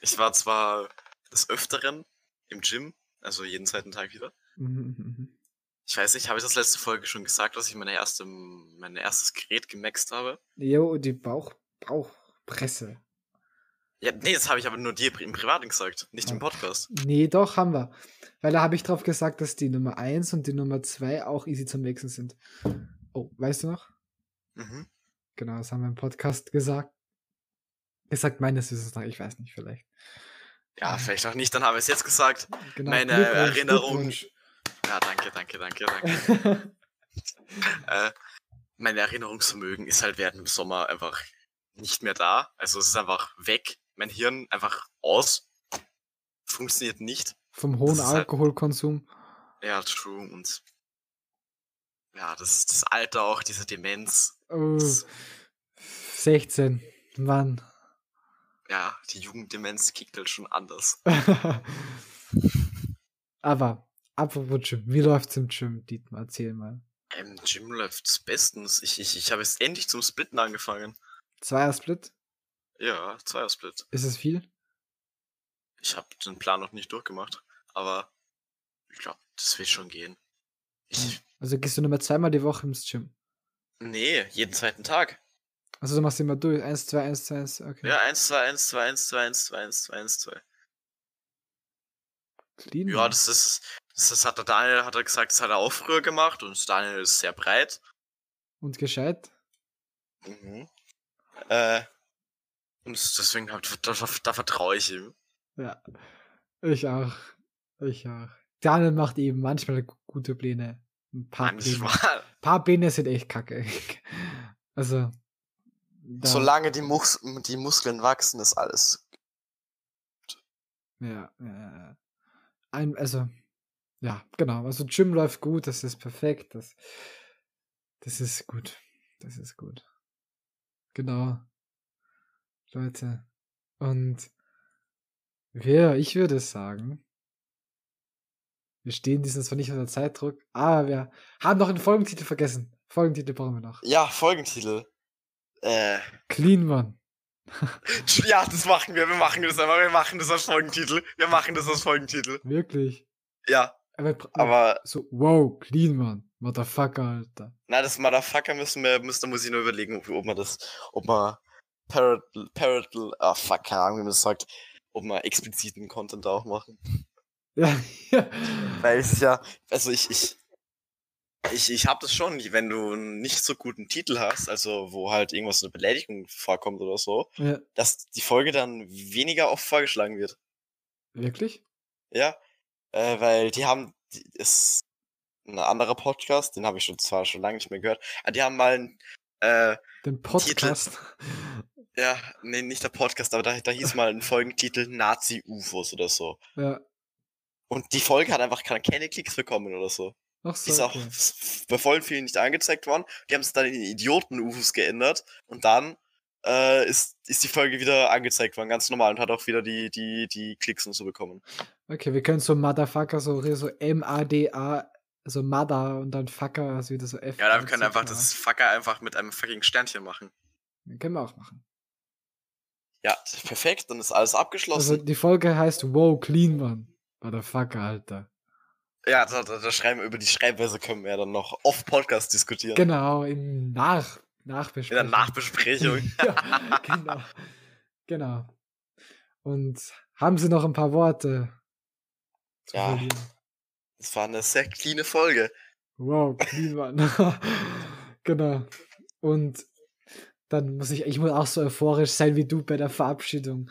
Ich war zwar des Öfteren im Gym, also jeden zweiten Tag wieder. Mhm, mhm, mhm. Ich weiß nicht, habe ich das letzte Folge schon gesagt, dass ich meine erste, mein erstes Gerät gemaxt habe? Jo, die Bauch, Bauchpresse. Ja, nee, das habe ich aber nur dir im Privaten gesagt, nicht im Ah. Podcast. Nee, doch, haben wir. Weil da habe ich drauf gesagt, dass die Nummer 1 und die Nummer 2 auch easy zum Wechseln sind. Oh, weißt du noch? Mhm. Genau, das haben wir im Podcast gesagt. Gesagt, meines Wissens nach, ich weiß nicht, vielleicht. Ja, vielleicht auch nicht, dann habe ich es jetzt gesagt. Genau, Meine Erinnerung-. Ja, danke, danke, danke, danke. äh, mein Erinnerungsvermögen ist halt während dem Sommer einfach nicht mehr da. Also es ist einfach weg. Mein Hirn einfach aus. Funktioniert nicht. Vom hohen halt- Alkoholkonsum. Ja, true. Und ja, das, das Alter auch, diese Demenz. Oh, Das, 16. Mann. ja, die Jugenddemenz kickt halt schon anders. Aber, apropos Gym, wie läuft's im Gym, Dietmar? Erzähl mal. Im Gym läuft's bestens. Ich, ich, ich habe jetzt endlich zum Splitten angefangen. Zweier-Split? Ja, Zweiersplit. Ist es viel? Ich habe den Plan noch nicht durchgemacht, aber ich glaube, das wird schon gehen. Ich, Also gehst du nur mal zweimal die Woche ins Gym? Nee, jeden zweiten Tag. Also du machst immer durch. 1, 2, 1, 2, 1, okay. Ja, 1, 2, 1, 2, 1, 2, 1, 2, 1, 2, 1, 2. Clean. Ja, das ist, das, das hat der Daniel, hat er gesagt, das hat er auch früher gemacht und Daniel ist sehr breit. Und gescheit? Mhm. Äh, und deswegen, da, da, da vertraue ich ihm. Ja. Ich auch. Ich auch. Daniel macht eben manchmal gu- gute Pläne. Ein paar Pläne. Manchmal. Ein paar Pläne sind echt kacke. Also. Da, Solange die, Mus die Muskeln wachsen, ist alles. Ja, ja, ja. Ein, also, ja, genau. Also Gym läuft gut, das ist perfekt. Das, das ist gut. Das ist gut. Genau. Leute. Und wir, ich würde sagen, wir stehen zwar nicht unter Zeitdruck, aber wir haben noch einen Folgentitel vergessen. Folgentitel brauchen wir noch. Ja, Folgentitel. Äh, Clean One. ja, das machen wir. Wir machen das einfach. Wir machen das als Folgentitel. Wir machen das als Folgentitel. Wirklich. Ja, Aber, aber so, wow, Clean One. Motherfucker, Alter. na, das Motherfucker müssen wir, müssen, da muss ich nur überlegen, ob, ob man das, ob man Parental, Parental, ah fuck, keine Ahnung, wie man das sagt, ob man expliziten Content auch machen. Ja, ja. Weil es ja, also ich, ich, ich, ich hab das schon, wenn du einen nicht so guten Titel hast, also wo halt irgendwas eine Beleidigung vorkommt oder so, ja. dass die Folge dann weniger oft vorgeschlagen wird. Wirklich? Ja, äh, weil die haben, die, ist ein anderer Podcast, den habe ich schon zwar schon lange nicht mehr gehört, aber die haben mal einen, äh, Den Podcast. ja, nee, nicht der Podcast, aber da, da hieß mal ein Folgentitel Nazi-UFOs oder so. Ja. Und die Folge hat einfach keine, keine Klicks bekommen oder so. Ach Die so. ist auch okay. bei vollen vielen nicht angezeigt worden. Die haben es dann in Idioten-UFOs geändert und dann äh, ist, ist die Folge wieder angezeigt worden, ganz normal und hat auch wieder die, die, die Klicks und so bekommen. Okay, wir können so Motherfucker, so, so M-A-D-A, so Mother und dann Fucker, also wieder so F. Ja, dann können so einfach das Fucker einfach mit einem fucking Sternchen machen. Können wir auch machen. Ja, perfekt, dann ist alles Also abgeschlossen. die Folge heißt Wow, Clean Mann. Motherfucker, Alter. ja, da, da, da schreiben über die Schreibweise können wir ja dann noch off Podcast diskutieren. Genau, im Nach In Nachbesprechung. der Nachbesprechung. ja, genau. Genau. Und haben Sie noch ein paar Worte zu Ja. verlieren? Das war eine sehr cleane Folge. Wow, Kliman. genau. Und dann muss ich, ich muss auch so euphorisch sein wie du bei der Verabschiedung.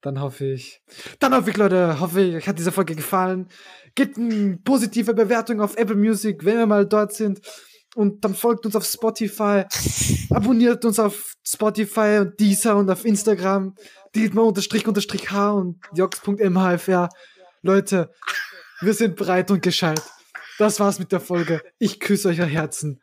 Dann hoffe ich, dann hoffe ich, Leute, hoffe ich, euch hat diese Folge gefallen. Gebt eine positive Bewertung auf Apple Music, wenn wir mal dort sind. Und dann folgt uns auf Spotify, abonniert uns auf Spotify und Deezer und auf Instagram, Dietmar unterstrich unterstrich H und jox.mhfr. Leute, wir sind breit und gescheit. Das war's mit der Folge. Ich küsse euch Herzen.